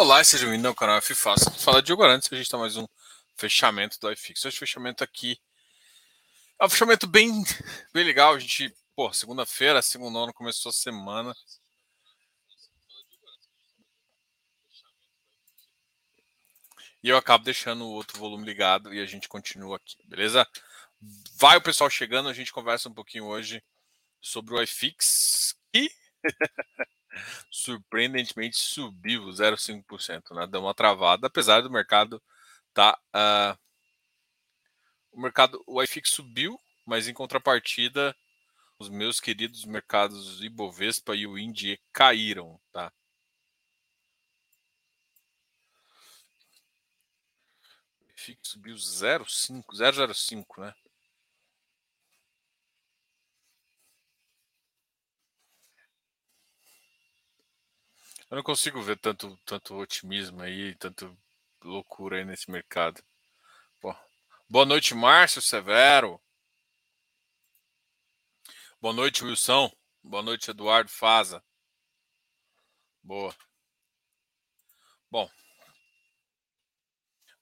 Olá, seja bem-vindo ao canal F Fácil. Fala de antes que a gente está mais um fechamento do iFix. Esse fechamento aqui é um fechamento bem, bem legal. A gente, pô, segunda-feira, segundo ano, começou a semana. E eu acabo deixando o outro volume ligado e a gente continua aqui, beleza? Vai o pessoal chegando, a gente conversa um pouquinho hoje sobre o iFix e surpreendentemente subiu 0,5%, né? Deu uma travada, apesar do mercado tá uh, o mercado o iFix subiu, mas em contrapartida os meus queridos mercados Ibovespa e o Indie caíram, tá? O IFIX subiu 0,5, 0,05, né? Eu não consigo ver tanto, tanto otimismo aí, tanto loucura aí nesse mercado. Boa noite, Márcio Severo. Boa noite, Wilson. Boa noite, Eduardo Faza. Boa. Bom,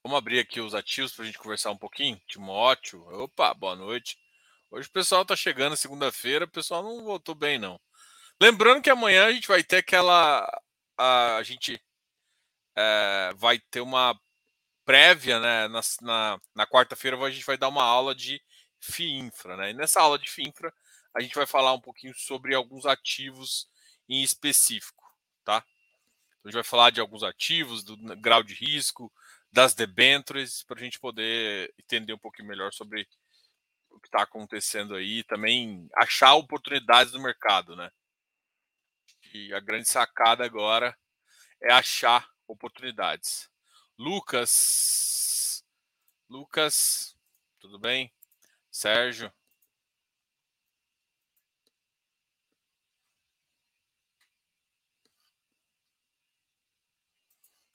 vamos abrir aqui os ativos para a gente conversar um pouquinho. Timóteo, opa, boa noite. Hoje o pessoal está chegando segunda-feira, o pessoal não voltou bem, não. Lembrando que amanhã a gente vai ter aquela a gente é, vai ter uma prévia, né? Na, na, na quarta-feira a gente vai dar uma aula de FIINFRA, né? E nessa aula de FIINFRA a gente vai falar um pouquinho sobre alguns ativos em específico, tá? Então, a gente vai falar de alguns ativos, do grau de risco, das debentures, para a gente poder entender um pouquinho melhor sobre o que está acontecendo aí, também achar oportunidades no mercado, né? Que a grande sacada agora é achar oportunidades. Lucas, Lucas, tudo bem? Sérgio.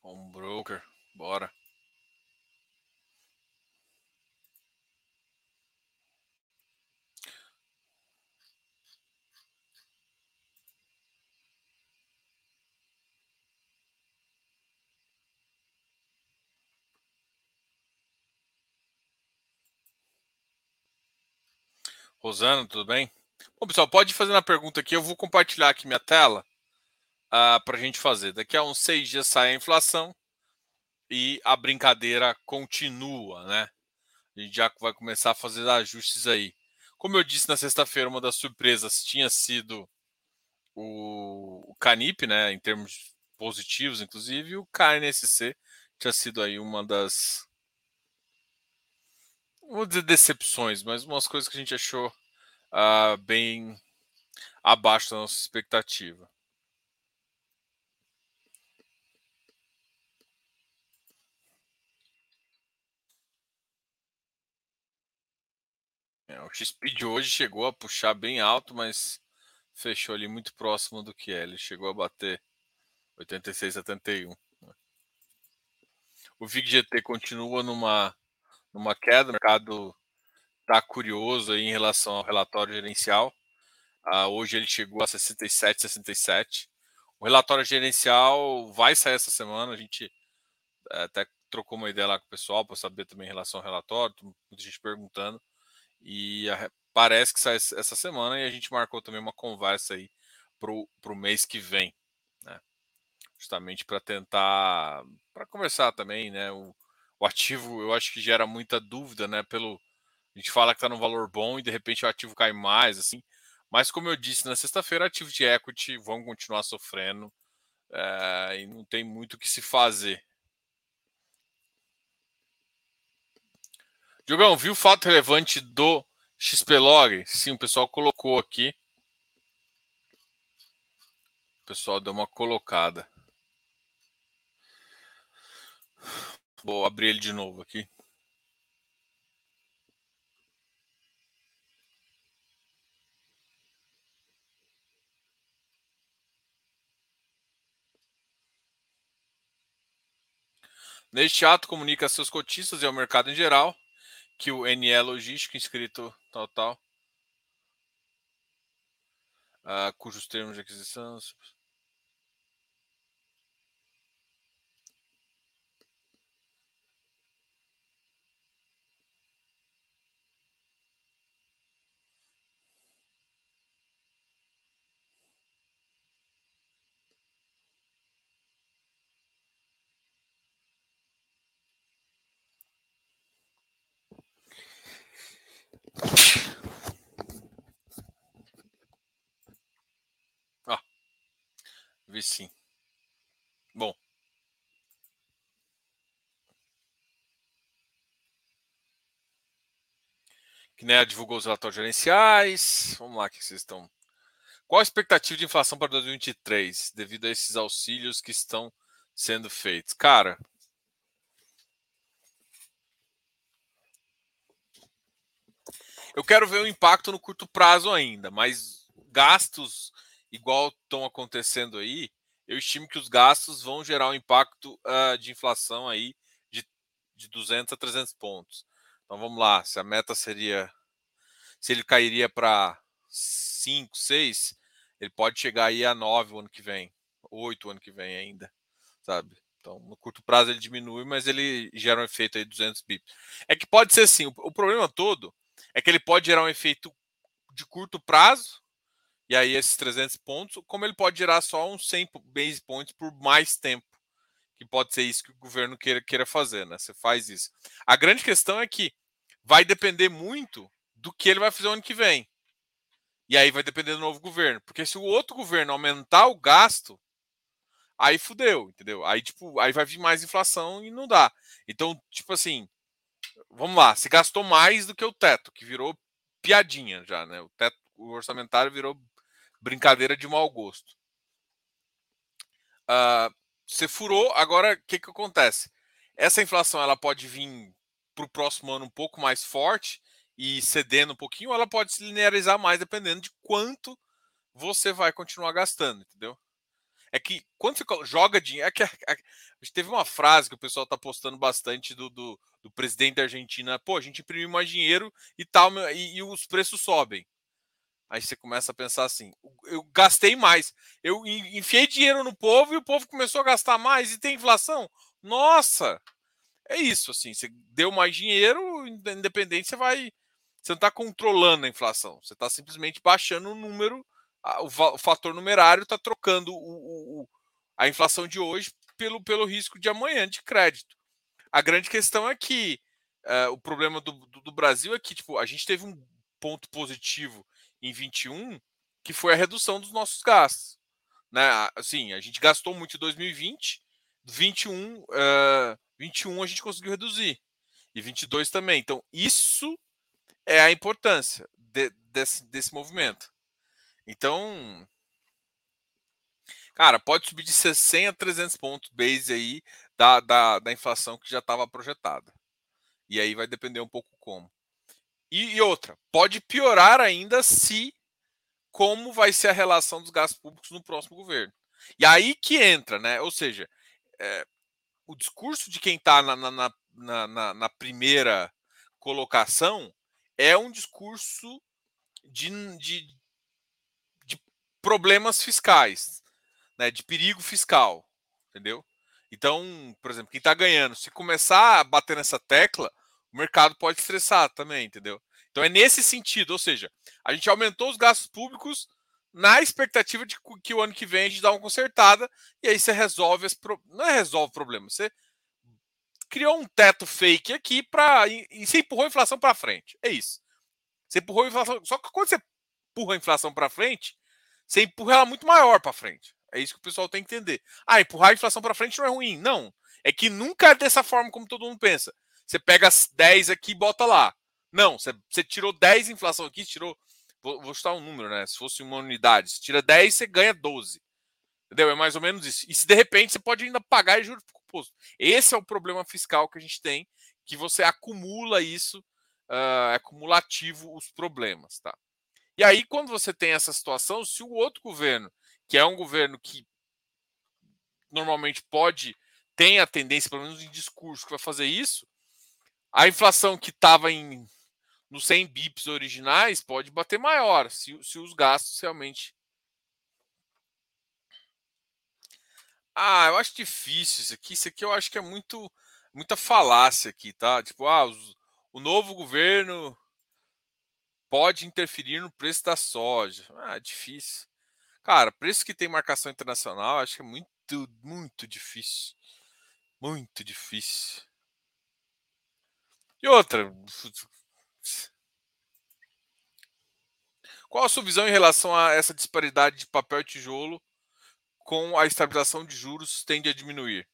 Um broker, bora. Rosana, tudo bem? Bom, pessoal, pode fazer uma pergunta aqui. Eu vou compartilhar aqui minha tela uh, ah, para a gente fazer. Daqui a uns seis dias sai a inflação e a brincadeira continua, né? A gente já vai começar a fazer ajustes aí. Como eu disse na sexta-feira, uma das surpresas tinha sido o, Canip, né? Em termos positivos, inclusive, e o KNSC tinha sido aí uma das vou dizer decepções, mas umas coisas que a gente achou uh, bem abaixo da nossa expectativa. É, o XP de hoje chegou a puxar bem alto, mas fechou ali muito próximo do que é. Ele chegou a bater 86, 71. Né. O VIG-GT continua numa numa queda. O mercado está curioso aí em relação ao relatório gerencial. Uh, hoje ele chegou a 67, 67. O relatório gerencial vai sair essa semana. A gente uh, até trocou uma ideia lá com o pessoal para saber também em relação ao relatório. Muita gente perguntando. E uh, parece que sai essa semana e a gente marcou também uma conversa aí para o mês que vem. Né? Justamente para tentar para conversar também, né? O, o ativo eu acho que gera muita dúvida, né? Pelo a gente fala que está no valor bom e de repente o ativo cai mais, assim. Mas como eu disse na sexta-feira, ativos de equity vão continuar sofrendo é, e não tem muito o que se fazer. Diogão, viu o fato relevante do XPlog? Sim, o pessoal colocou aqui. O pessoal deu uma colocada. Vou abrir ele de novo aqui. Neste ato, comunica a seus cotistas e ao mercado em geral que o NE Logístico, inscrito tal, tal, uh, cujos termos de aquisição Ah, vi sim. Bom. Kinea divulgou os relatórios gerenciais. Vamos lá, que vocês estão. Qual a expectativa de inflação para 2023 devido a esses auxílios que estão sendo feitos? Cara, eu quero ver o impacto no curto prazo ainda, mas gastos igual estão acontecendo aí, eu estimo que os gastos vão gerar um impacto uh, de inflação aí de, de 200 a 300 pontos. Então vamos lá, se a meta seria, se ele cairia para 5, 6, ele pode chegar aí a 9 o ano que vem, 8 o ano que vem ainda, sabe? Então, no curto prazo ele diminui, mas ele gera um efeito aí de 200 bips. É que pode ser assim, o, o problema todo é que ele pode gerar um efeito de curto prazo, e aí esses 300 pontos, como ele pode gerar só uns 100 base points por mais tempo, que pode ser isso que o governo queira, queira fazer, né? Você faz isso. A grande questão é que vai depender muito do que ele vai fazer o ano que vem. E aí vai depender do novo governo. Porque se o outro governo aumentar o gasto, aí fudeu, entendeu? Aí, tipo, aí vai vir mais inflação e não dá. Então, tipo assim, vamos lá, se gastou mais do que o teto, que virou piadinha já, né? O teto o orçamentário virou brincadeira de mau gosto. Uh, você furou, agora o que, que acontece? Essa inflação ela pode vir para o próximo ano um pouco mais forte e cedendo um pouquinho, ou ela pode se linearizar mais dependendo de quanto você vai continuar gastando, entendeu? É que quando você joga dinheiro. É que teve uma frase que o pessoal está postando bastante do, do, do, presidente da Argentina. Pô, a gente imprime mais dinheiro e tal, e, e os preços sobem. Aí você começa a pensar assim: eu gastei mais, eu enfiei dinheiro no povo e o povo começou a gastar mais e tem inflação. Nossa, é isso assim. Você deu mais dinheiro, independente, você vai. Você não está controlando a inflação, você está simplesmente baixando o número, o fator numerário está trocando o, o, a inflação de hoje pelo, pelo risco de amanhã de crédito. A grande questão é que uh, o problema do, do, do Brasil é que tipo, a gente teve um ponto positivo em 21, que foi a redução dos nossos gastos. Né? Assim, a gente gastou muito em 2020, 21, uh, 21 a gente conseguiu reduzir, e 22 também. Então, isso é a importância de, desse, desse movimento. Então, cara, pode subir de 100 a 300 pontos base aí da, da, da inflação que já estava projetada. E aí vai depender um pouco como. E, e, outra, pode piorar ainda se como vai ser a relação dos gastos públicos no próximo governo. E aí que entra, né? Ou seja, é, o discurso de quem está na, na, na, na, primeira colocação é um discurso de, de, de problemas fiscais, né? de perigo fiscal, entendeu? Então, por exemplo, quem está ganhando, se começar a bater nessa tecla, o mercado pode estressar também, entendeu? Então é nesse sentido, ou seja, a gente aumentou os gastos públicos na expectativa de que o ano que vem a gente dá uma consertada e aí você resolve esse pro... não é resolve o problema, você criou um teto fake aqui para e você empurrou a inflação para frente. É isso. Você empurrou a inflação, só que quando você empurra a inflação para frente, você empurra ela muito maior para frente. É isso que o pessoal tem que entender. Ah, empurrar a inflação para frente não é ruim. Não. É que nunca é dessa forma como todo mundo pensa. Você pega as 10 aqui e bota lá. Não, você, você tirou 10 inflação aqui, tirou. Vou, vou chutar um número, né? Se fosse uma unidade, se tira 10, você ganha 12. Entendeu? É mais ou menos isso. E se de repente você pode ainda pagar juros composto. Esse é o problema fiscal que a gente tem, que você acumula isso, uh, é acumulativo os problemas, tá? E aí, quando você tem essa situação, se o outro governo, que é um governo que normalmente pode, tem a tendência, pelo menos em discurso, que vai fazer isso, a inflação que estava em nos 100 bips originais pode bater maior se, se os gastos realmente. Ah, eu acho difícil isso aqui. Isso aqui eu acho que é muito muita falácia aqui, tá? Tipo, ah, os, o novo governo pode interferir no preço da soja. Ah, difícil. Cara, preço que tem marcação internacional, acho que é muito, muito difícil. Muito difícil. E outra. Qual a sua visão em relação a essa disparidade de papel e tijolo com a estabilização de juros tende a diminuir?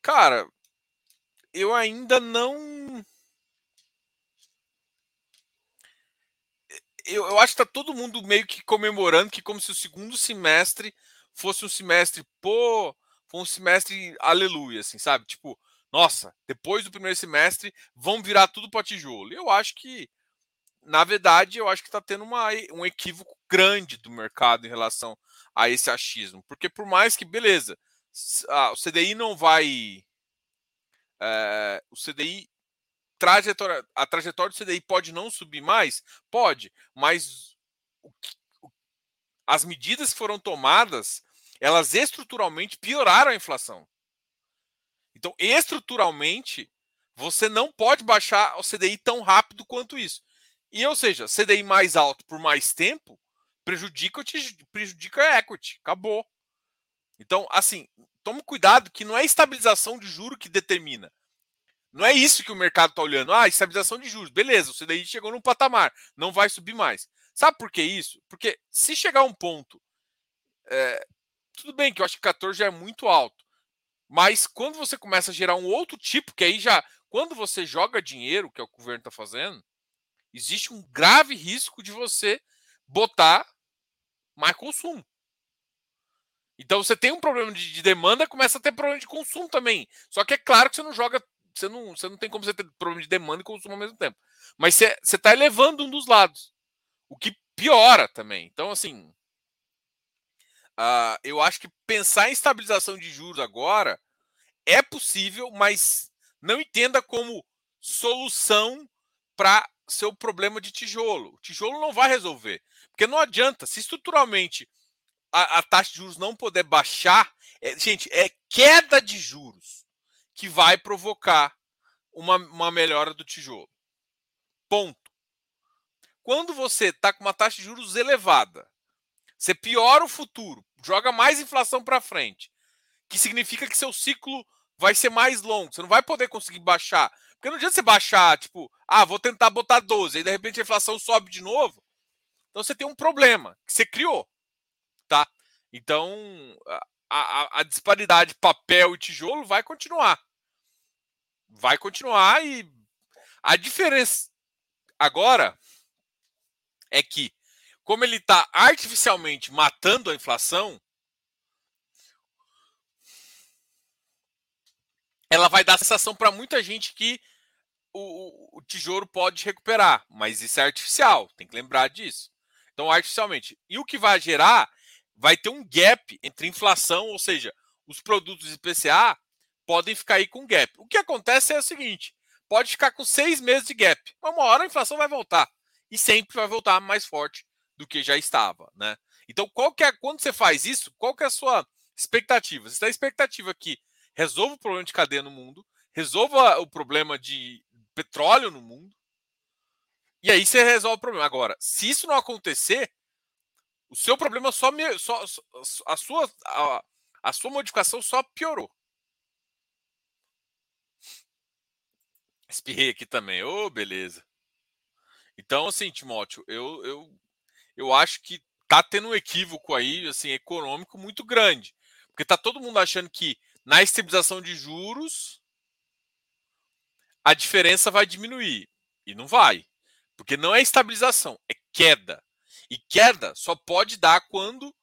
Cara, eu ainda não. Eu, eu acho que tá todo mundo meio que comemorando que como se o segundo semestre fosse um semestre, pô, foi um semestre aleluia, assim, sabe? Tipo, nossa, depois do primeiro semestre vão virar tudo para tijolo. Eu acho que, na verdade, eu acho que está tendo uma, um equívoco grande do mercado em relação a esse achismo. Porque por mais que, beleza, ah, o CDI não vai. É, o CDI. Trajetória, a trajetória do CDI pode não subir mais? Pode, mas o, o, as medidas que foram tomadas, elas estruturalmente pioraram a inflação. Então, estruturalmente, você não pode baixar o CDI tão rápido quanto isso. E, ou seja, CDI mais alto por mais tempo prejudica, prejudica a equity. Acabou. Então, assim, tome cuidado que não é estabilização de juro que determina. Não é isso que o mercado está olhando. Ah, estabilização de juros. Beleza, o CDI chegou num patamar. Não vai subir mais. Sabe por que isso? Porque se chegar a um ponto. É, tudo bem que eu acho que 14 já é muito alto. Mas quando você começa a gerar um outro tipo, que aí já. Quando você joga dinheiro, que é o que o governo está fazendo, existe um grave risco de você botar mais consumo. Então você tem um problema de, de, demanda, começa a ter problema de consumo também. Só que é claro que você não joga, você não, você não tem como você ter problema de demanda e consumo ao mesmo tempo. Mas você está elevando um dos lados, o que piora também. Então, assim, Uh, eu acho que pensar em estabilização de juros agora é possível, mas não entenda como solução para seu problema de tijolo. O tijolo não vai resolver. Porque não adianta, se estruturalmente a, a taxa de juros não puder baixar, é, gente, é queda de juros que vai provocar uma, uma melhora do tijolo. Ponto. Quando você está com uma taxa de juros elevada, você piora o futuro, joga mais inflação para frente, que significa que seu ciclo vai ser mais longo. Você não vai poder conseguir baixar. Porque não adianta você baixar, tipo, ah, vou tentar botar 12, aí de repente a inflação sobe de novo. Então você tem um problema que você criou, tá? Então a, a, a disparidade papel e tijolo vai continuar. Vai continuar e a diferença agora é que como ele está artificialmente matando a inflação, ela vai dar a sensação para muita gente que o, o, tijolo pode recuperar, mas isso é artificial, tem que lembrar disso. Então, artificialmente. E o que vai gerar vai ter um gap entre inflação, ou seja, os produtos IPCA podem ficar aí com gap. O que acontece é o seguinte: pode ficar com seis meses de gap. Uma hora a inflação vai voltar. E sempre vai voltar mais forte do que já estava, né? Então, qual que é, quando você faz isso, qual que é a sua expectativa? Você tem a expectativa que resolva o problema de cadeia no mundo, resolva o problema de petróleo no mundo, e aí você resolve o problema. Agora, se isso não acontecer, o seu problema só, me, só a sua a, a sua modificação só piorou. Espirrei aqui também. Ô, oh, beleza. Então, assim, Timóteo, eu, eu eu acho que tá tendo um equívoco aí, assim, econômico muito grande. Porque tá todo mundo achando que na estabilização de juros a diferença vai diminuir. E não vai. Porque não é estabilização, é queda. E queda só pode dar quando,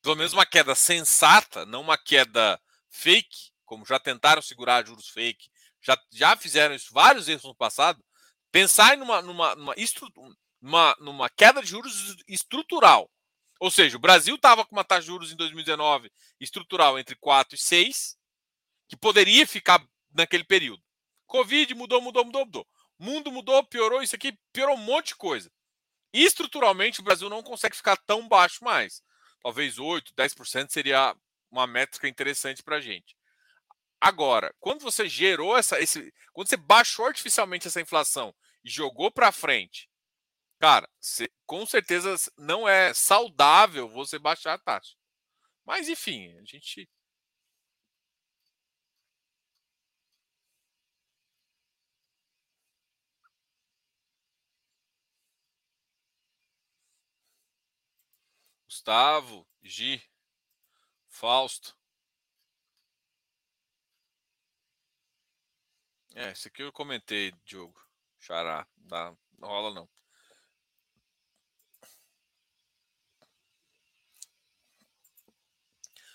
pelo menos uma queda sensata, não uma queda fake, como já tentaram segurar juros fake, já, já fizeram isso vários erros no passado. Pensar numa, numa, numa, numa, numa queda de juros estrutural. Ou seja, o Brasil estava com uma taxa de juros em 2019 estrutural entre 4 e 6, que poderia ficar naquele período. Covid mudou, mudou, mudou, mudou. Mundo mudou, piorou, isso aqui piorou um monte de coisa. E estruturalmente o Brasil não consegue ficar tão baixo mais. Talvez 8, 10% seria uma métrica interessante para a gente. Agora, quando você gerou essa. Esse, quando você baixou artificialmente essa inflação e jogou para frente Cara, cê, com certeza não é saudável você baixar a taxa. Mas enfim, a gente. Gustavo, Gi. Fausto. É, esse aqui eu comentei, Diogo. Xará. Dá, não rola não.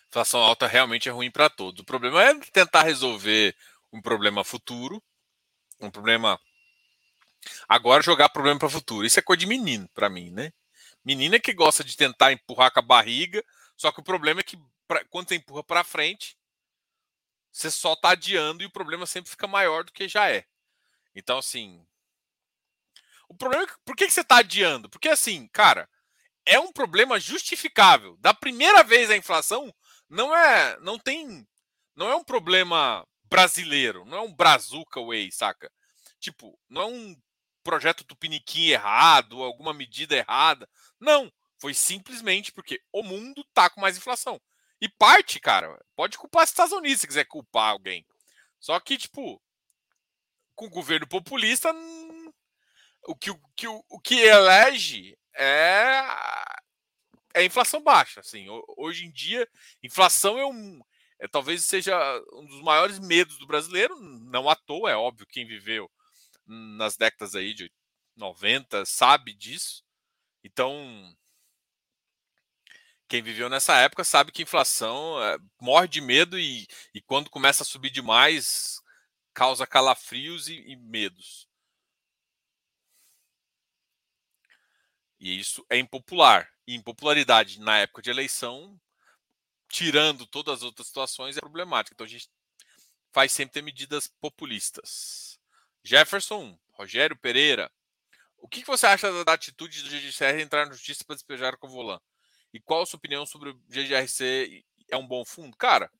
Inflação alta realmente é ruim para todos. O problema é tentar resolver um problema futuro, um problema agora jogar problema para futuro. Isso é coisa de menino para mim, né? Menina que gosta de tentar empurrar com a barriga, só que o problema é que pra, quando você empurra para frente, você só está adiando e o problema sempre fica maior do que já é. Então, assim. O problema é que, por que, você está adiando? Porque, assim, cara, é um problema justificável. Da primeira vez a inflação não é. Não tem. Não é um problema brasileiro. Não é um brazuca way, saca? Tipo, não é um projeto Tupiniquim errado, alguma medida errada. Não. Foi simplesmente porque o mundo tá com mais inflação. E parte, cara, pode culpar os Estados Unidos se quiser culpar alguém. Só que, tipo, com o governo populista, o que, o, que, o que elege é, é inflação baixa. Assim, hoje em dia, inflação é um. É, talvez seja um dos maiores medos do brasileiro, não à toa, é óbvio, quem viveu nas décadas aí de 90 sabe disso. Então, quem viveu nessa época sabe que inflação é, morre de medo e, e, quando começa a subir demais causa calafrios e, e medos. E isso é impopular. E impopularidade na época de eleição, tirando todas as outras situações, é problemática. Então a gente faz sempre ter medidas populistas. Jefferson, Rogério Pereira, o que você acha da atitude do GGCR entrar na justiça para despejar o Covolan? E qual a sua opinião sobre o GGRC? É um bom fundo? Cara,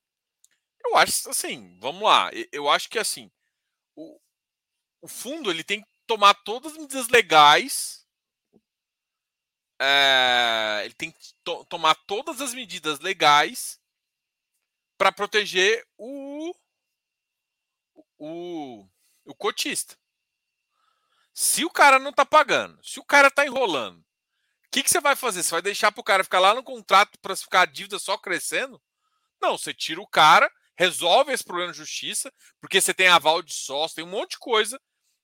eu acho assim, vamos lá. Eu acho que assim, o, o fundo ele tem que tomar todas as medidas legais. É, ele tem que to tomar todas as medidas legais para proteger o, o, o cotista. Se o cara não está pagando, se o cara está enrolando, que, que você vai fazer? Você vai deixar para o cara ficar lá no contrato para ficar a dívida só crescendo? Não, você tira o cara, resolve esse problema de justiça, porque você tem aval de sócio, tem um monte de coisa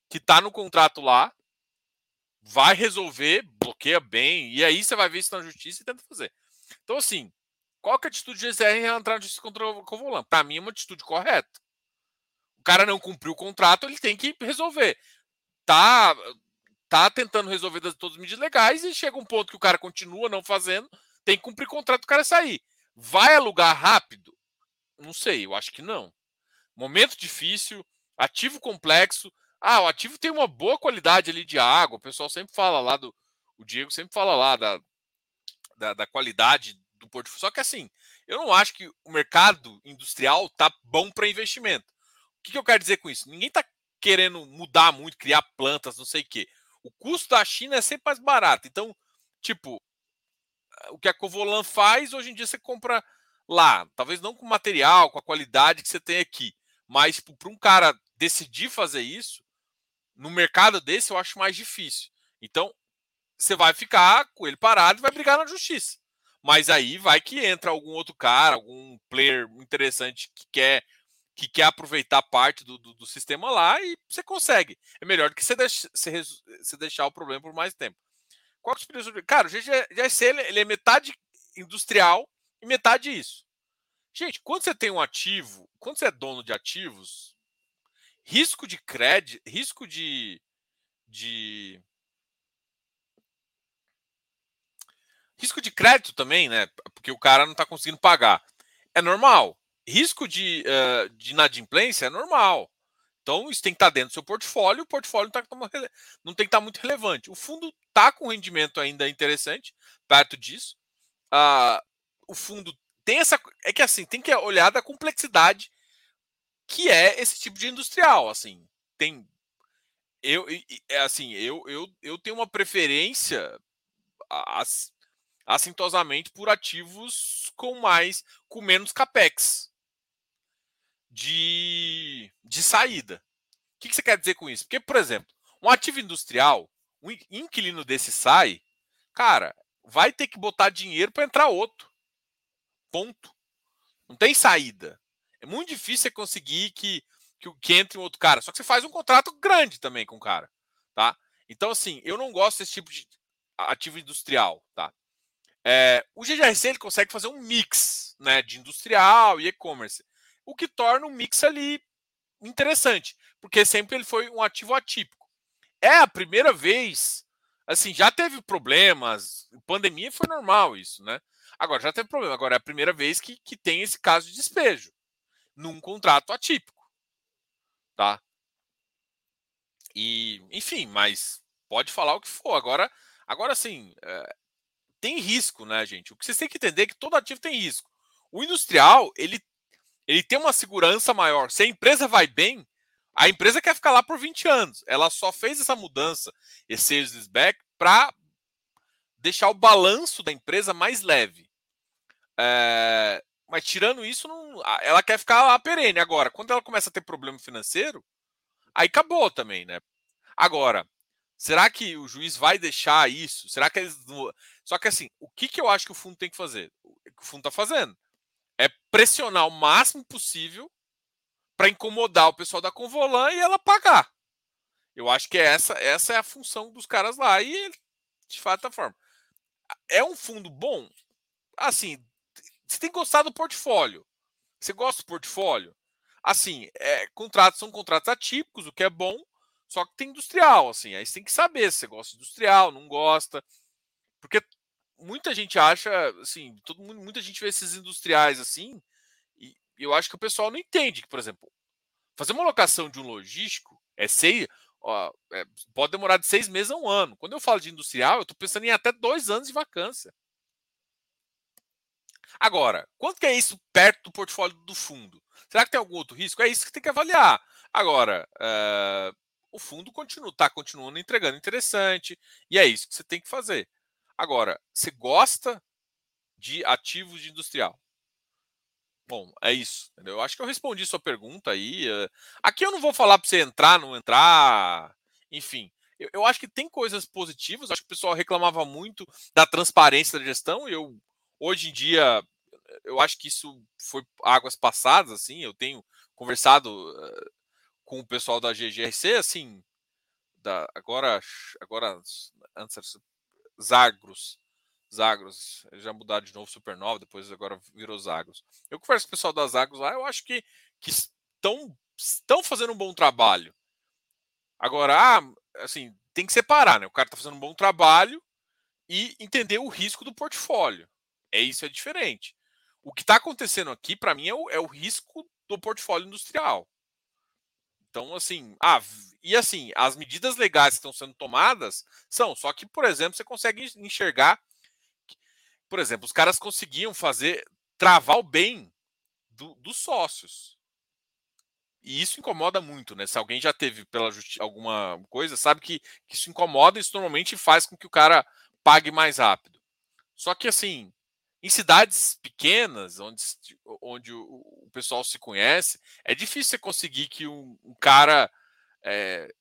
que está no contrato lá, vai resolver, bloqueia bem, e aí você vai ver isso na justiça e tenta fazer. Então, assim, qual que é a atitude do GCR em entrar na justiça contra o Covolan? Para mim é uma atitude correta. O cara não cumpriu o contrato, ele tem que resolver. Tá tá tentando resolver todas as medidas legais e chega um ponto que o cara continua não fazendo, tem que cumprir contrato o cara sair. Vai alugar rápido? Não sei, eu acho que não. Momento difícil, ativo complexo. Ah, o ativo tem uma boa qualidade ali de água. O pessoal sempre fala lá do. O Diego sempre fala lá da, da, da qualidade do portfólio. Só que assim, eu não acho que o mercado industrial tá bom para investimento. O que, que eu quero dizer com isso? Ninguém tá querendo mudar muito, criar plantas, não sei o quê. O custo da China é sempre mais barato. Então, tipo, o que a Covolan faz, hoje em dia você compra lá. Talvez não com material, com a qualidade que você tem aqui. Mas tipo, para um cara decidir fazer isso, no mercado desse eu acho mais difícil. Então, você vai ficar com ele parado e vai brigar na justiça. Mas aí vai que entra algum outro cara, algum player interessante que quer que quer aproveitar parte do, do, do, sistema lá e você consegue. É melhor do que você, deixa, você, você deixar o problema por mais tempo. Qual a experiência? Cara, o GGC ele, ele é metade industrial e metade isso. Gente, quando você tem um ativo, quando você é dono de ativos, risco de crédito, risco de, de risco de crédito também, né? Porque o cara não está conseguindo pagar. É normal risco de, uh, de inadimplência é normal. Então, isso tem que estar dentro do seu portfólio, o portfólio não, tá, não tem que estar muito relevante. O fundo está com rendimento ainda interessante, perto disso. Uh, o fundo tem essa. É que assim, tem que olhar da complexidade que é esse tipo de industrial. Assim, tem. Eu, é assim, eu, eu, eu tenho uma preferência assintosamente por ativos com mais com menos capex de, de saída. O que, que você quer dizer com isso? Porque, por exemplo, um ativo industrial, um inquilino desse sai, cara, vai ter que botar dinheiro para entrar outro. Ponto. Não tem saída. É muito difícil você conseguir que, que, que entre um outro cara. Só que você faz um contrato grande também com o cara. Tá? Então, assim, eu não gosto desse tipo de ativo industrial. Tá? É, o GGRC ele consegue fazer um mix né, de industrial e e-commerce, o que torna um mix ali interessante, porque sempre ele foi um ativo atípico. É a primeira vez, assim, já teve problemas, pandemia foi normal isso, né? Agora já teve problema, agora é a primeira vez que, que tem esse caso de despejo num contrato atípico, tá? E, enfim, mas pode falar o que for. Agora, agora sim, é, tem risco, né, gente? O que vocês têm que entender é que todo ativo tem risco. O industrial, ele, ele tem uma segurança maior. Se a empresa vai bem, a empresa quer ficar lá por 20 anos. Ela só fez essa mudança, esse sales back, para deixar o balanço da empresa mais leve. É, mas tirando isso, não, ela quer ficar lá perene. Agora, quando ela começa a ter problema financeiro, aí acabou também, né? Agora, será que o juiz vai deixar isso? Será que eles. Só que assim, o que, que eu acho que o fundo tem que fazer? O que o fundo está fazendo é pressionar o máximo possível para incomodar o pessoal da Convolan e ela pagar. Eu acho que essa, essa é a função dos caras lá e de fato da forma. É um fundo bom? Assim, você tem que gostar do portfólio. Você gosta do portfólio? Assim, é, contratos são contratos atípicos, o que é bom, só que tem industrial, assim. Aí você tem que saber se você gosta industrial, não gosta. Porque muita gente acha, assim, todo mundo, muita gente vê esses industriais assim, e eu acho que o pessoal não entende que, por exemplo, fazer uma locação de um logístico é seis, ó, é, pode demorar de seis meses a um ano. Quando eu falo de industrial, eu estou pensando em até dois anos de vacância. Agora, quanto que é isso perto do portfólio do fundo? Será que tem algum outro risco? É isso que tem que avaliar. Agora, uh, o fundo continua, está continuando entregando interessante, e é isso que você tem que fazer. Agora, você gosta de ativos de industrial? Bom, é isso. Entendeu? Eu acho que eu respondi sua pergunta aí. Eh, aqui eu não vou falar para você entrar, não entrar, enfim. Eu, eu, acho que tem coisas positivas. Acho que o pessoal reclamava muito da transparência da gestão. E eu, hoje em dia, eu acho que isso foi águas passadas. Assim, eu tenho conversado uh, com o pessoal da GGRC, assim, da, agora, agora antes Zagros. Zagros, já mudaram de novo Supernova, depois agora virou Zagros. Eu converso com o pessoal das Zagros lá, eu acho que, estão fazendo um bom trabalho. Agora, ah, assim, tem que separar, né? O cara está fazendo um bom trabalho e entender o risco do portfólio. É isso, é diferente. O que está acontecendo aqui, para mim, é o, é o risco do portfólio industrial. Então, assim, ah, e assim, as medidas legais que estão sendo tomadas são, só que, por exemplo, você consegue enxergar, por exemplo, os caras conseguiam fazer, travar o bem do, dos sócios. E isso incomoda muito, né? Se alguém já teve pela alguma coisa, sabe que, que isso incomoda e isso normalmente faz com que o cara pague mais rápido. Só que assim, em cidades pequenas, onde, onde o, o, pessoal se conhece, é difícil você conseguir que um, um cara é,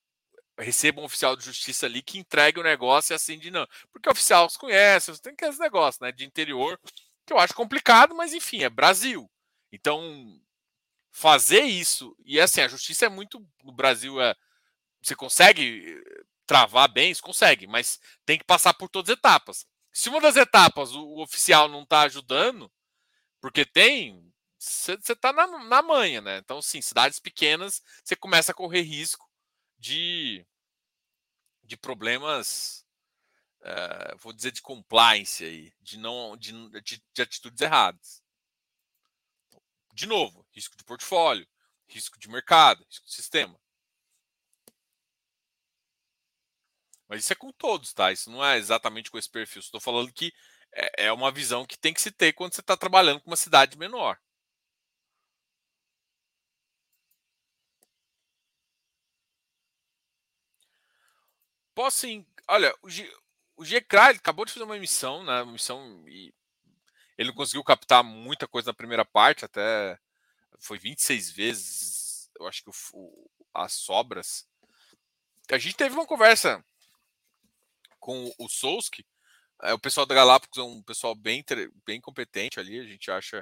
receba um oficial de justiça ali que entregue o negócio e assim de não. Porque oficial se conhece, tem aqueles negócios né, de interior, que eu acho complicado, mas enfim, é Brasil. Então, fazer isso, e assim, a justiça é muito. No Brasil, é, você consegue travar bem, você consegue, mas tem que passar por todas as etapas. Se uma das etapas o, o oficial não está ajudando, porque tem, você está na, na manha, né? Então, sim, cidades pequenas, você começa a correr risco de, de problemas, uh, vou dizer, de compliance aí, de, não, de, de, de atitudes erradas. De novo, risco de portfólio, risco de mercado, risco de sistema. Mas isso é com todos, tá? Isso não é exatamente com esse perfil. Estou falando que é, é uma visão que tem que se ter quando você está trabalhando com uma cidade menor. Posso sim. Olha, o, G, o GCRA acabou de fazer uma emissão, né? Uma emissão e ele não conseguiu captar muita coisa na primeira parte, até foi 26 vezes, eu acho que o, as sobras. A gente teve uma conversa com o Souski. É, o pessoal da Galápagos é um pessoal bem, bem competente ali, a gente acha A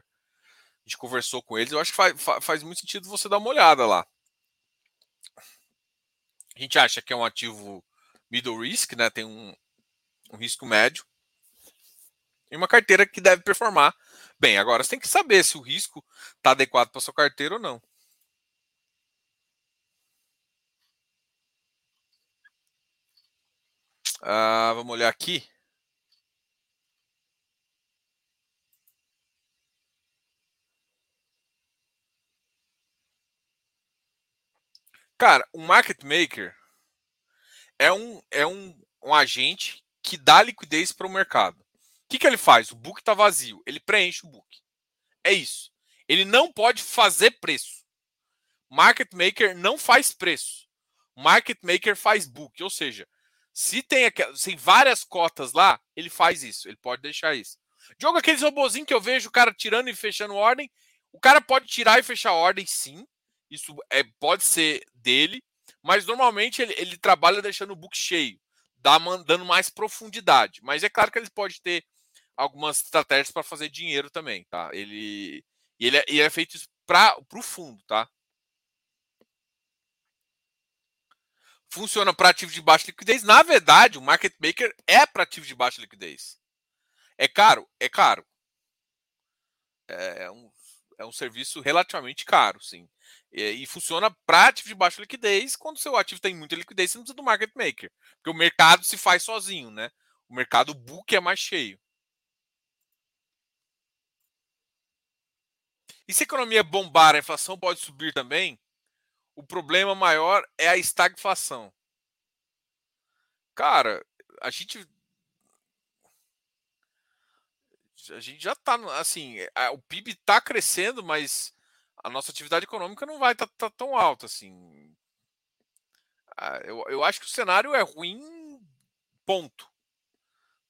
gente conversou com eles. Eu acho que faz, faz muito sentido você dar uma olhada lá. A gente acha que é um ativo middle risk, né? Tem um, um risco médio. E uma carteira que deve performar bem. Agora você tem que saber se o risco está adequado para sua carteira ou não. Ah, vamos olhar aqui. Cara, um market maker é um, é um, um agente que dá liquidez para o mercado. O que, que ele faz? O book está vazio. Ele preenche o book. É isso. Ele não pode fazer preço. Market maker não faz preço. Market maker faz book. Ou seja, se tem, tem várias cotas lá, ele faz isso. Ele pode deixar isso. Jogo aqueles robozinhos que eu vejo o cara tirando e fechando ordem. O cara pode tirar e fechar ordem, sim. Isso é, pode ser dele, mas normalmente ele, ele trabalha deixando o book cheio, dá, dando mais profundidade. Mas é claro que ele pode ter algumas estratégias para fazer dinheiro também, tá? Ele, ele, é, ele é feito para o fundo, tá? Funciona para ativo de baixa liquidez. Na verdade, o market maker é para ativo de baixa liquidez. É caro? É caro. É um, é um serviço relativamente caro, sim. E, e funciona para ativo de baixa liquidez. Quando seu ativo tem muita liquidez, você não precisa do market maker. Porque o mercado se faz sozinho, né? O mercado book é mais cheio. E se a economia bombar, a inflação pode subir também? O problema maior é a estagflação. Cara, a gente a gente já está assim, o PIB está crescendo, mas a nossa atividade econômica não vai estar tá, tá tão alta assim. Ah, eu, eu acho que o cenário é ruim, ponto.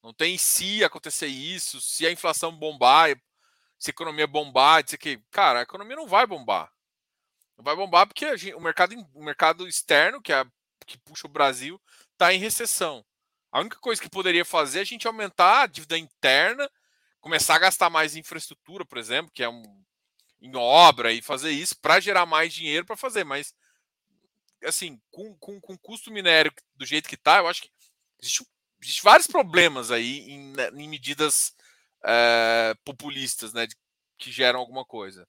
Não tem se acontecer isso, se a inflação bombar, se a economia bombar, dizer que, cara, a economia não vai bombar. Vai bombar porque gente, o, mercado, o mercado externo, que, é, que puxa o Brasil, está em recessão. A única coisa que poderia fazer é a gente aumentar a dívida interna, começar a gastar mais em infraestrutura, por exemplo, que é um em obra e fazer isso para gerar mais dinheiro para fazer, mas assim, com, com, com custo minério do jeito que está, eu acho que existe, existe vários problemas aí em, né, em medidas é, populistas, né, de, que geram alguma coisa.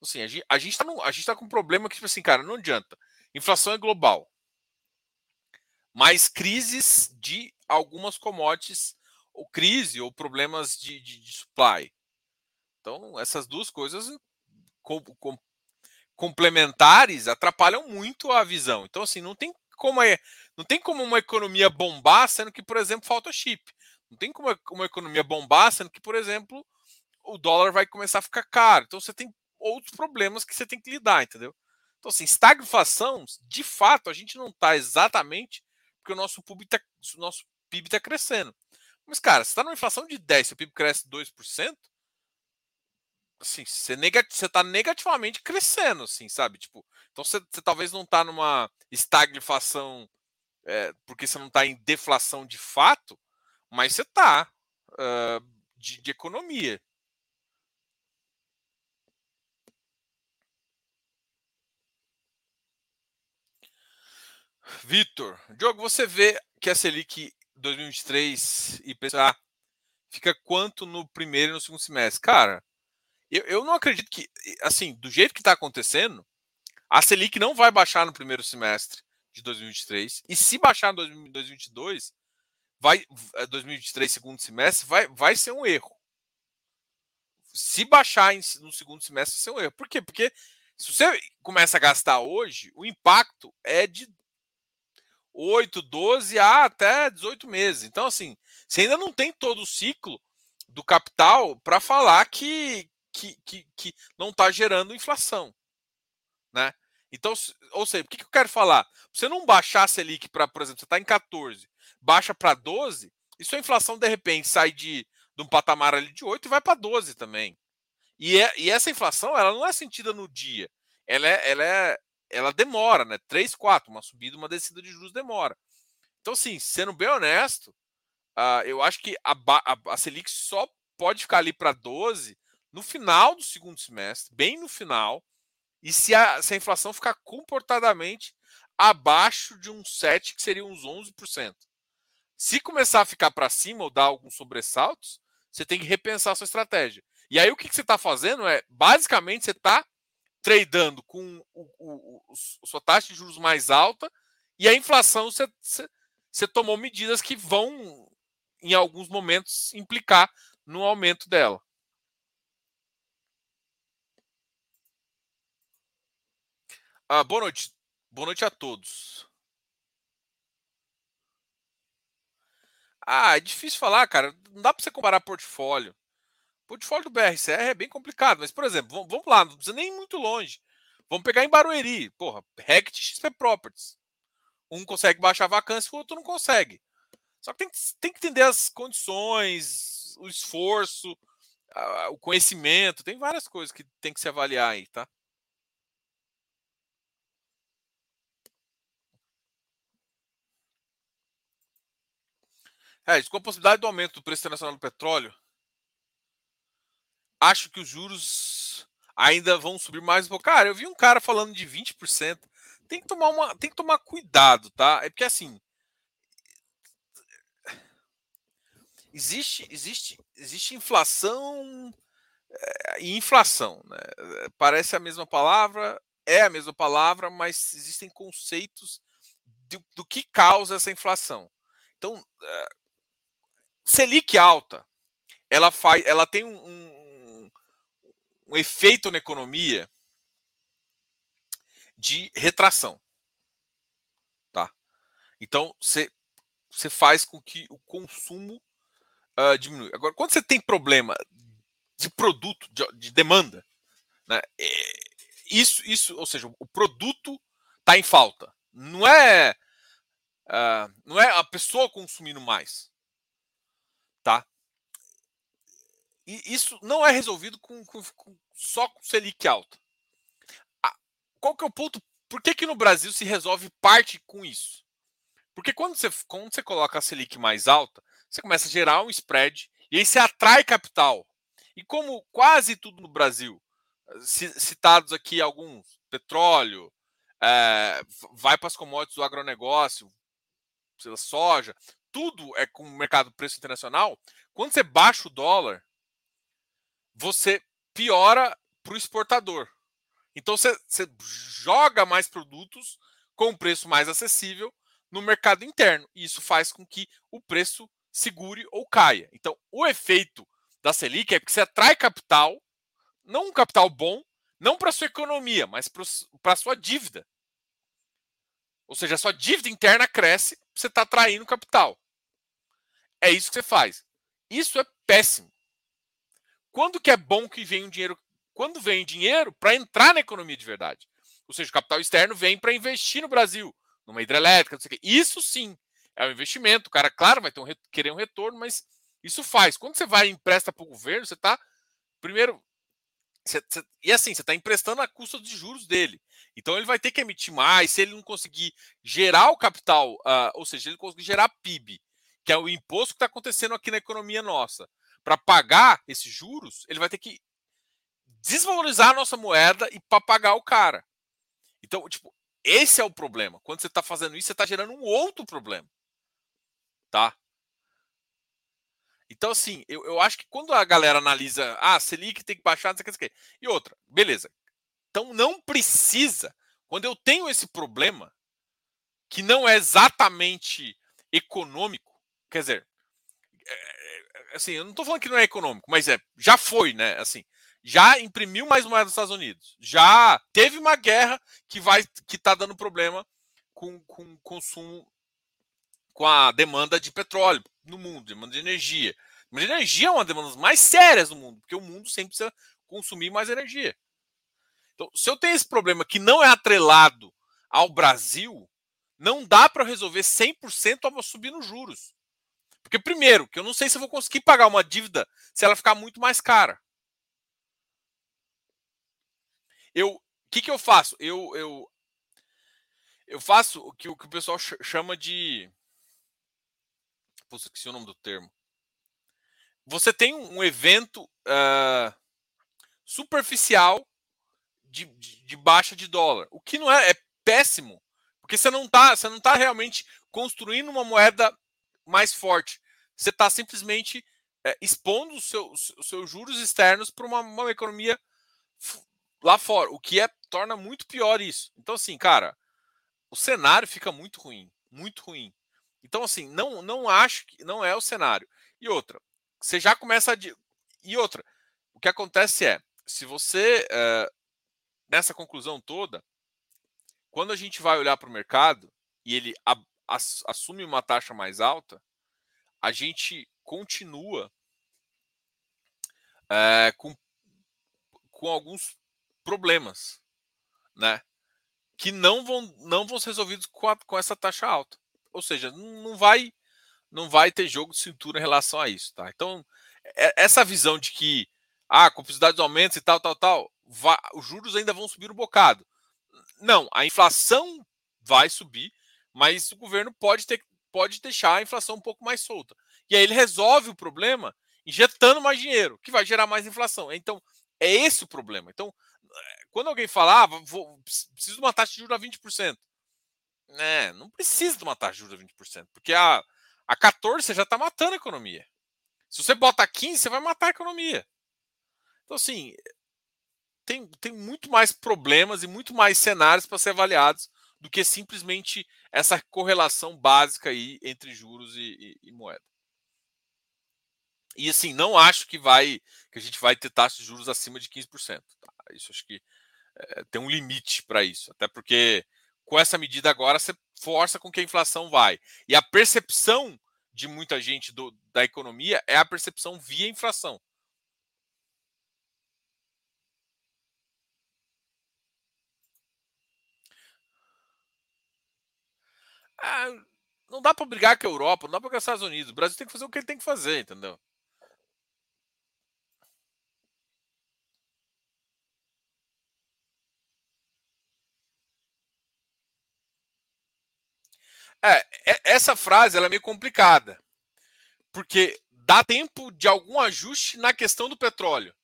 Assim, a gente, a gente, tá a gente tá com um problema que, tipo assim, cara, não adianta. Inflação é global. Mas crises de algumas commodities, ou crise, ou problemas de, de, de supply. Então, essas duas coisas com, com, complementares atrapalham muito a visão. Então, assim, não tem como é, não tem como uma economia bombar, sendo que, por exemplo, falta chip. Não tem como uma economia bombar, sendo que, por exemplo, o dólar vai começar a ficar caro. Então, você tem outros problemas que você tem que lidar, entendeu? Então, assim, estagflação, de fato, a gente não está exatamente porque o nosso PIB está nosso PIB tá crescendo. Mas, cara, se está numa inflação de 10, se o PIB cresce 2%, assim, você, negati você tá negativamente crescendo, assim, sabe? Tipo, então você, você talvez não tá numa estagflação é, porque você não tá em deflação de fato, mas você tá uh, de, de economia. Vitor, Diogo, você vê que a Selic 2023 e IPCA fica quanto no primeiro e no segundo semestre? Cara, eu, eu não acredito que, assim, do jeito que está acontecendo, a Selic não vai baixar no primeiro semestre de 2023. E se baixar em 2022, vai 2023 é, segundo semestre, vai, vai ser um erro. Se baixar em, no segundo semestre, vai ser um erro. Por quê? Porque se você começa a gastar hoje, o impacto é de 8, 12 a até 18 meses. Então, assim, você ainda não tem todo o ciclo do capital para falar que, que, que, que não está gerando inflação. Né? Então, ou seja, o que, que eu quero falar? Você não baixar a Selic para, por exemplo, você está em 14, baixa para 12, e sua inflação de repente sai de, de um patamar ali de 8 e vai para 12 também. E, é, e essa inflação ela não é sentida no dia. Ela é, ela é, ela demora, né? 3, 4, uma subida, uma descida de juros demora. Então, assim, sendo bem honesto, uh, eu acho que a, a, a Selic só pode ficar ali para 12 no final do segundo semestre, bem no final, e se a, se a inflação ficar comportadamente abaixo de um 7, que seria uns 11%. Se começar a ficar para cima ou dar alguns sobressaltos, você tem que repensar a sua estratégia. E aí o que, que você está fazendo é, basicamente, você está tradando com o, o, o, sua taxa de juros mais alta e a inflação você, você tomou medidas que vão, em alguns momentos, implicar no aumento dela. Ah, boa noite. Boa noite a todos. Ah, é difícil falar, cara. Não dá para você comparar portfólio. Portfólio do BRCR é bem complicado, mas, por exemplo, vamos lá, não precisa nem ir muito longe. Vamos pegar em Barueri. Porra, Rect XP Properties. Um consegue baixar a vacância, o outro não consegue. Só que tem, tem que entender as condições, o esforço, o conhecimento. Tem várias coisas que tem que se avaliar aí, tá? É, com a possibilidade do aumento do preço internacional do petróleo, acho que os juros ainda vão subir mais um pouco. Cara, eu vi um cara falando de 20%. Tem que tomar, uma, tem que tomar cuidado, tá? É porque assim. Existe, existe, existe inflação é, e inflação. Né? Parece a mesma palavra, é a mesma palavra, mas existem conceitos do, do que causa essa inflação. Então, é, Selic alta, ela faz, ela tem um, um efeito na economia de retração, tá? Então você você faz com que o consumo uh, diminua. Agora, quando você tem problema de produto, de, de demanda, né? É, isso, isso, ou seja, o produto está em falta. Não é, uh, não é a pessoa consumindo mais. Tá? E isso não é resolvido com, com, com só com Selic alta. qual que é o ponto? Por que, que no Brasil se resolve parte com isso? Porque quando você, quando você coloca a Selic mais alta, você começa a gerar um spread e aí você atrai capital. E como quase tudo no Brasil, citados aqui alguns, petróleo, é, vai para as commodities do agronegócio, soja, tudo é com o mercado preço internacional, quando você baixa o dólar, você piora para o exportador. Então você, você joga mais produtos com um preço mais acessível no mercado interno. E isso faz com que o preço segure ou caia. Então, o efeito da Selic é que você atrai capital, não um capital bom, não para sua economia, mas para sua dívida. Ou seja, a sua dívida interna cresce, você está atraindo capital. É isso que você faz. Isso é péssimo. Quando que é bom que vem um dinheiro? Quando vem dinheiro para entrar na economia de verdade. Ou seja, o capital externo vem para investir no Brasil, numa hidrelétrica, não sei o quê. Isso sim é um investimento. O cara, claro, vai ter um, querer um retorno, mas isso faz. Quando você vai e empresta para o governo, você está. Primeiro, você, você, e assim, você está emprestando a custa de juros dele. Então ele vai ter que emitir mais. Se ele não conseguir gerar o capital, uh, ou seja, ele conseguir gerar PIB, que é o imposto que está acontecendo aqui na economia nossa, para pagar esses juros, ele vai ter que desvalorizar a nossa moeda e para pagar o cara. Então, tipo, esse é o problema. Quando você está fazendo isso, você está gerando um outro problema. Tá? Então, assim, eu, eu acho que quando a galera analisa, ah, Selic tem que baixar, não sei o que, não sei o que. E outra, beleza. Então, não precisa, quando eu tenho esse problema, que não é exatamente econômico, quer dizer, é, assim, eu não estou falando que não é econômico, mas é, já foi, né? Assim, já imprimiu mais moeda nos Estados Unidos, já teve uma guerra que vai, que está dando problema com, com consumo, com a demanda de petróleo no mundo, demanda de energia. Mas energia é uma das demandas mais sérias do mundo, porque o mundo sempre precisa consumir mais energia. Então, se eu tenho esse problema que não é atrelado ao Brasil, não dá para resolver 100% ao subir nos juros. Porque, primeiro, que eu não sei se eu vou conseguir pagar uma dívida se ela ficar muito mais cara. Eu, o que, que eu faço? Eu, eu, eu faço o que, o que o pessoal chama de Putz, esqueci o nome do termo. Você tem um evento. Uh, superficial de, de, de, baixa de dólar. O que não é, é péssimo, porque você não está você não tá realmente construindo uma moeda mais forte. Você está simplesmente é, expondo os seus, os seus juros externos para uma, uma economia lá fora, o que é torna muito pior isso. Então, assim, cara, o cenário fica muito ruim, muito ruim. Então, assim, não, não acho que não é o cenário. E outra, você já começa a. E outra, o que acontece é, se você, é, nessa conclusão toda, quando a gente vai olhar para o mercado e ele assume uma taxa mais alta, a gente continua é, com, com alguns problemas, né? Que não vão, não vão ser resolvidos com, a, com essa taxa alta. Ou seja, não vai não vai ter jogo de cintura em relação a isso, tá? Então, essa visão de que ah, com possibilidade aumenta e tal, tal, tal, vai, os juros ainda vão subir um bocado. Não, a inflação vai subir, mas o governo pode ter pode deixar a inflação um pouco mais solta. E aí ele resolve o problema injetando mais dinheiro, que vai gerar mais inflação. Então, é esse o problema. Então, quando alguém fala, ah, vou, preciso de uma taxa de juros a 20%. É, não precisa de uma taxa de juros a 20%, porque a, a 14 você já está matando a economia. Se você bota 15, você vai matar a economia. Então, assim, tem, tem muito mais problemas e muito mais cenários para ser avaliados do que simplesmente essa correlação básica aí entre juros e, e, e moeda. E assim, não acho que vai que a gente vai ter taxas de juros acima de 15%. Tá? Isso acho que é, tem um limite para isso. Até porque com essa medida agora você força com que a inflação vai. E a percepção de muita gente do, da economia é a percepção via inflação. Não dá para brigar com a Europa, não dá para brigar com os Estados Unidos. O Brasil tem que fazer o que ele tem que fazer, entendeu? É, é, essa frase ela é meio complicada, porque dá tempo de algum ajuste na questão do petróleo.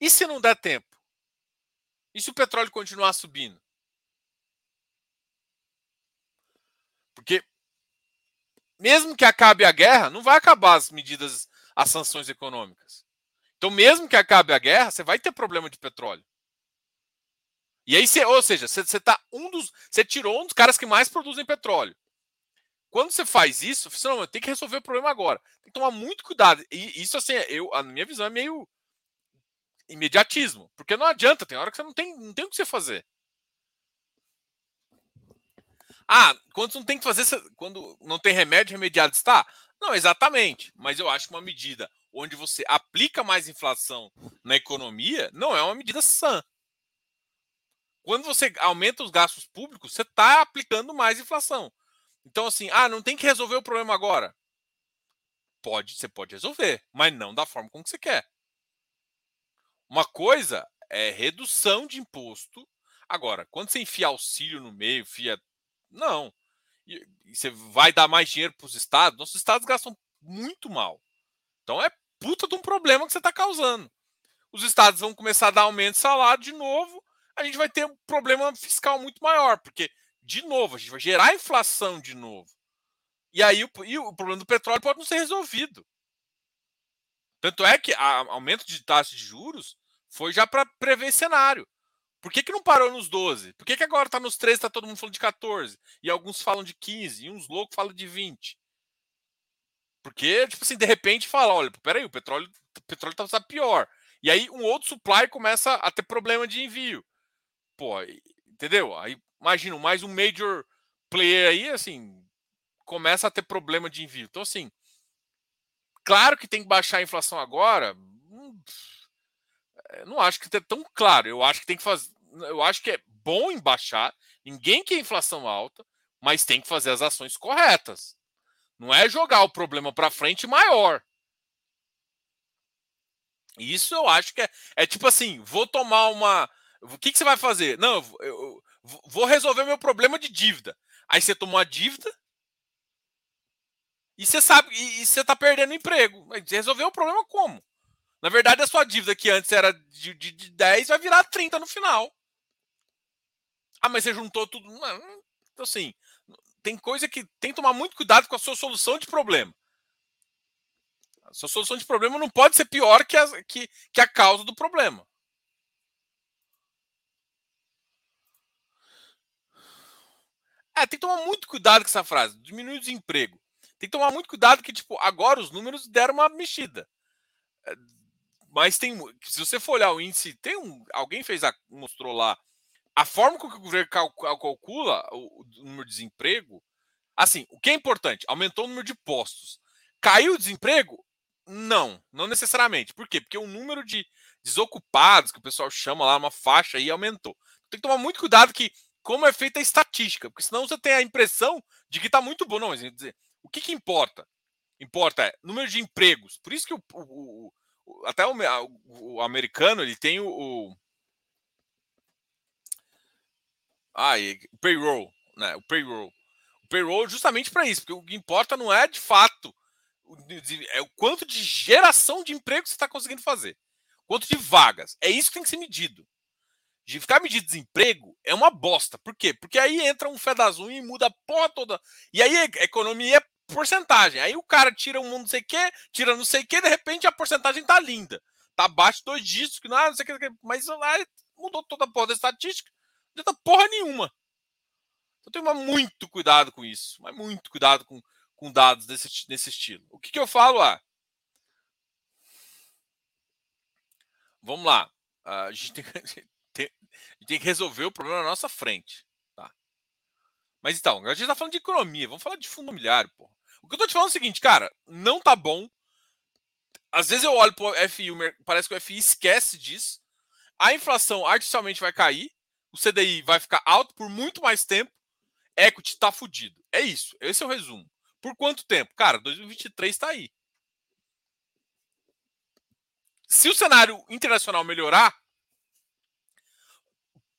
E se não der tempo? E se o petróleo continuar subindo? Porque mesmo que acabe a guerra, não vai acabar as medidas, as sanções econômicas. Então, mesmo que acabe a guerra, você vai ter problema de petróleo. E aí, você, ou seja, você, você tá um dos, você tirou um dos caras que mais produzem petróleo. Quando você faz isso, você não, tem que resolver o problema agora. Tem que tomar muito cuidado. E isso, assim, eu, a minha visão é meio imediatismo. Porque não adianta, tem hora que você não tem, não tem o que você fazer. Ah, quando não tem que fazer, quando não tem remédio, remediado está? Não, exatamente. Mas eu acho que uma medida onde você aplica mais inflação na economia não é uma medida sã. Quando você aumenta os gastos públicos, você está aplicando mais inflação. Então, assim, ah, não tem que resolver o problema agora. Pode, você pode resolver, mas não da forma como você quer. Uma coisa é redução de imposto. Agora, quando você enfia auxílio no meio, enfia. Não. E, e você vai dar mais dinheiro para os estados. Nossos estados gastam muito mal. Então é puta de um problema que você está causando. Os estados vão começar a dar aumento de salário de novo. A gente vai ter um problema fiscal muito maior, porque de novo, a gente vai gerar inflação de novo. E aí o, e o problema do petróleo pode não ser resolvido. Tanto é que a, aumento de taxa de juros foi já para prever cenário. Por que, que não parou nos 12? Por que, que agora está nos 13 está todo mundo falando de 14? E alguns falam de 15, e uns loucos falam de 20. Porque, tipo assim, de repente fala, olha, peraí, o petróleo, o petróleo tá pior. E aí um outro supply começa a ter problema de envio. Pô, entendeu? Aí imagino, mais um major player aí, assim, começa a ter problema de envio. Então, assim, claro que tem que baixar a inflação agora. Eh, não acho que é tão claro. Eu acho que tem que fazer. Eu acho que é bom em baixar. Ninguém quer inflação alta, mas tem que fazer as ações corretas. Não é jogar o problema para frente maior. Isso eu acho que é, é tipo assim: vou tomar uma. O que, que você vai fazer? Não, eu, vou resolver meu problema de dívida. Aí você tomou a dívida e você sabe, e, e você está perdendo emprego. Resolveu o problema como? Na verdade, a sua dívida que antes era de, de, de 10 vai virar 30 no final. Ah, mas você juntou tudo. Então, assim, tem coisa que tem que tomar muito cuidado com a sua solução de problema. A sua solução de problema não pode ser pior que a, que, que a causa do problema. É, tem que tomar muito cuidado com essa frase. Diminuir o desemprego. Tem que tomar muito cuidado que, tipo, agora os números deram uma mexida. Mas tem. Se você for olhar o índice, tem um. Alguém fez a, mostrou lá a forma com que o governo calcula o, número de desemprego. Assim, o que é importante? Aumentou o número de postos. Caiu o desemprego? Não, não necessariamente. Por quê? Porque o número de desocupados, que o pessoal chama lá, uma faixa aí, aumentou. Tem que tomar muito cuidado que, como é feita a estatística, porque senão você tem a impressão de que está muito bom. Não, dizer, o que, que importa? Importa é número de empregos. Por isso que o, o, até o, o, americano ele tem o, o ah, o payroll, né? O payroll. O payroll justamente para isso, porque o que importa não é de fato é o quanto de geração de emprego você está conseguindo fazer, quanto de vagas. É isso que tem que ser medido. De ficar medindo desemprego é uma bosta. Por quê? Porque aí entra um fedazum e muda a porra toda. E aí a economia é porcentagem. Aí o cara tira um não sei o que, tira não sei o que, de repente a porcentagem tá linda. Tá abaixo dois dígitos, que não, é, não sei o que, mas lá mudou toda a porra da estatística. Não adianta porra nenhuma. Então tem muito cuidado com isso. Mas muito cuidado com, com dados desse, desse estilo. O que, que eu falo? Ah, vamos lá. a, gente tem, tem, tem que resolver o problema na nossa frente. Tá? Mas então, a gente está falando de economia. Vamos falar de fundo imobiliário, porra. O que eu tô te falando é o seguinte, cara, não tá bom. Às vezes eu olho pro FI, parece que o FI esquece disso. A inflação artificialmente vai cair, o CDI vai ficar alto por muito mais tempo. Equity tá fudido. É isso. Esse é o resumo. Por quanto tempo? Cara, 2023 está aí. Se o cenário internacional melhorar,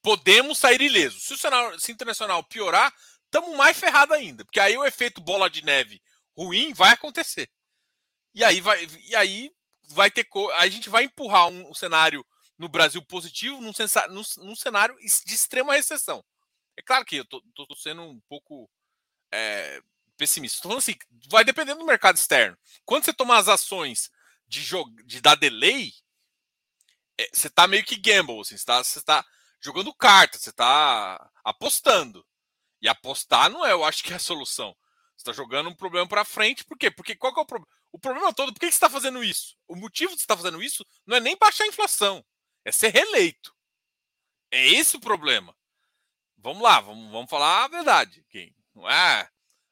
podemos sair ilesos. Se o cenário internacional piorar, estamos mais ferrados ainda. Porque aí o efeito bola de neve ruim vai acontecer. E aí vai, e aí vai ter. A gente vai empurrar um, um cenário no Brasil positivo num, num, num, cenário de extrema recessão. É claro que eu tô, tô sendo um pouco é, pessimista. Estou falando assim, vai dependendo do mercado externo. Quando você tomar as ações de, de dar delay, é, você está meio que gamble, assim, você está tá jogando carta, você está apostando. E apostar não é, eu acho que é a solução. Você está jogando um problema para frente, por quê? Porque qual é o problema? O problema todo, por que você está fazendo isso? O motivo de você estar tá fazendo isso não é nem baixar a inflação, é ser reeleito. É esse o problema. Vamos lá, vamos, vamos falar a verdade. Quem não é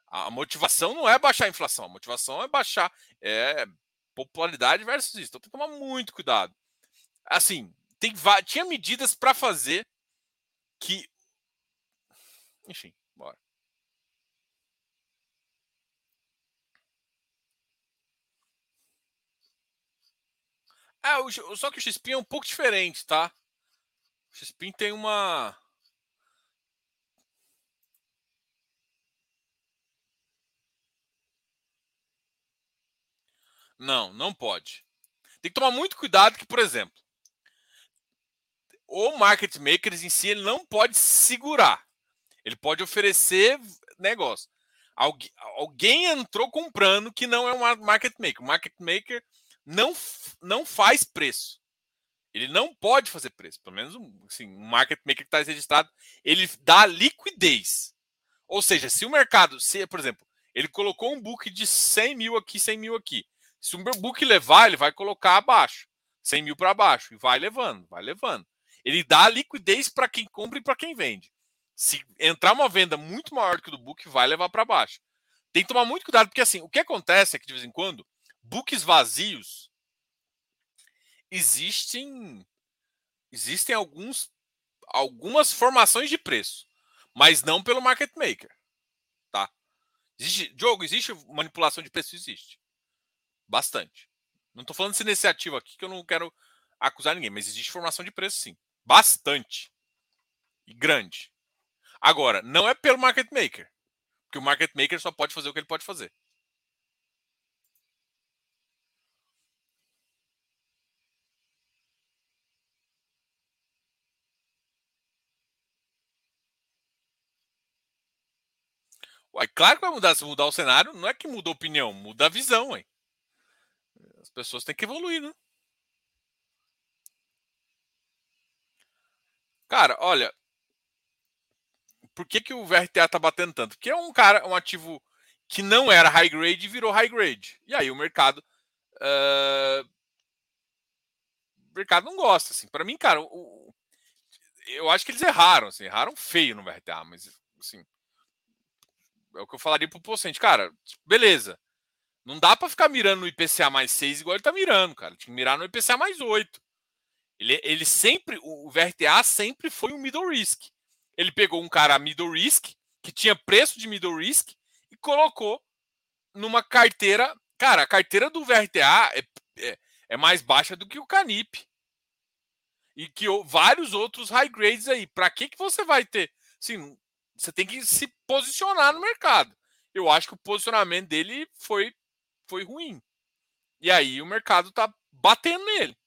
a motivação não é baixar a inflação, a motivação é baixar é popularidade versus isso. Então tem que tomar muito cuidado. Assim, tem tinha medidas para fazer que enfim, bora. É, o, só que o XP é um pouco diferente, tá? O XP tem uma Não, não pode. Tem que tomar muito cuidado que, por exemplo, o market makers em si ele não pode segurar. Ele pode oferecer negócio. Algu alguém entrou comprando que não é um market maker. O market maker não, não faz preço. Ele não pode fazer preço. Pelo menos assim, um market maker que está registrado, ele dá liquidez. Ou seja, se o mercado, se, por exemplo, ele colocou um book de 100 mil aqui, 100 mil aqui. Se o book levar, ele vai colocar abaixo. 100 mil para baixo. E vai levando, vai levando. Ele dá liquidez para quem compra e para quem vende. Se entrar uma venda muito maior que o do book, vai levar para baixo. Tem que tomar muito cuidado, porque assim, o que acontece é que de vez em quando, books vazios existem existem alguns algumas formações de preço, mas não pelo market maker, tá? Existe, jogo existe manipulação de preço existe. Bastante. Não estou falando dessa iniciativa aqui que eu não quero acusar ninguém, mas existe formação de preço sim. Bastante. E grande. Agora, não é pelo market maker. Porque o market maker só pode fazer o que ele pode fazer. Ué, claro que vai mudar. Se mudar o cenário, não é que muda a opinião, muda a visão. Hein? As pessoas têm que evoluir, né? Cara, olha. Por que, que o VRTA tá batendo tanto? Porque é um cara, um ativo que não era high grade e virou high grade. E aí o mercado. Uh, o mercado não gosta. Assim. Para mim, cara, o, eu acho que eles erraram. Assim, erraram feio no VRTA, mas assim. É o que eu falaria pro Pocente. Cara, beleza. Não dá para ficar mirando no IPCA mais 6 igual ele tá mirando, cara. Tinha que mirar no IPCA mais 8. Ele, ele sempre, o VRTA sempre foi um middle risk. Ele pegou um cara middle risk, que tinha preço de middle risk, e colocou numa carteira. Cara, a carteira do VRTA é, é, é mais baixa do que o Canip. E que vários outros high grades aí. Para que, que você vai ter? Assim, você tem que se posicionar no mercado. Eu acho que o posicionamento dele foi, foi ruim. E aí o mercado tá batendo nele.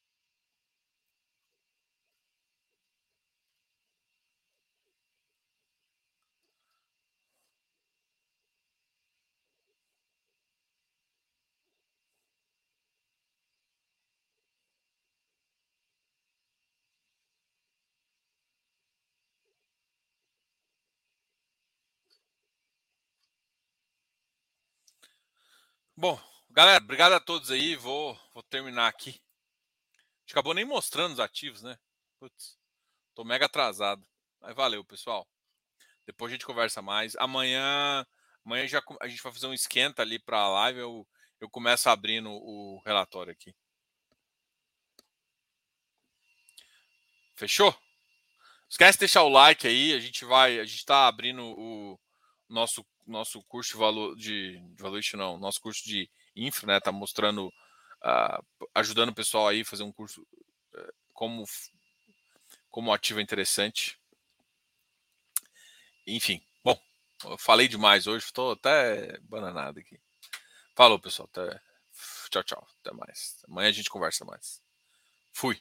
Bom, galera, obrigado a todos aí. Vou, vou terminar aqui. A gente acabou nem mostrando os ativos, né? Putz, tô mega atrasado. Mas valeu, pessoal. Depois a gente conversa mais. Amanhã, amanhã já a gente vai fazer um esquenta ali para a live. Eu, eu começo abrindo o relatório aqui. Fechou? Esquece de deixar o like aí. A gente vai, a gente está abrindo o nosso nosso curso de valor de, de não, nosso curso de infra, né, tá mostrando uh, ajudando o pessoal aí a fazer um curso uh, como como ativo interessante. Enfim, bom, eu falei demais hoje, estou até bananado aqui. Falou, pessoal, até tchau, tchau, até mais. Amanhã a gente conversa mais. Fui.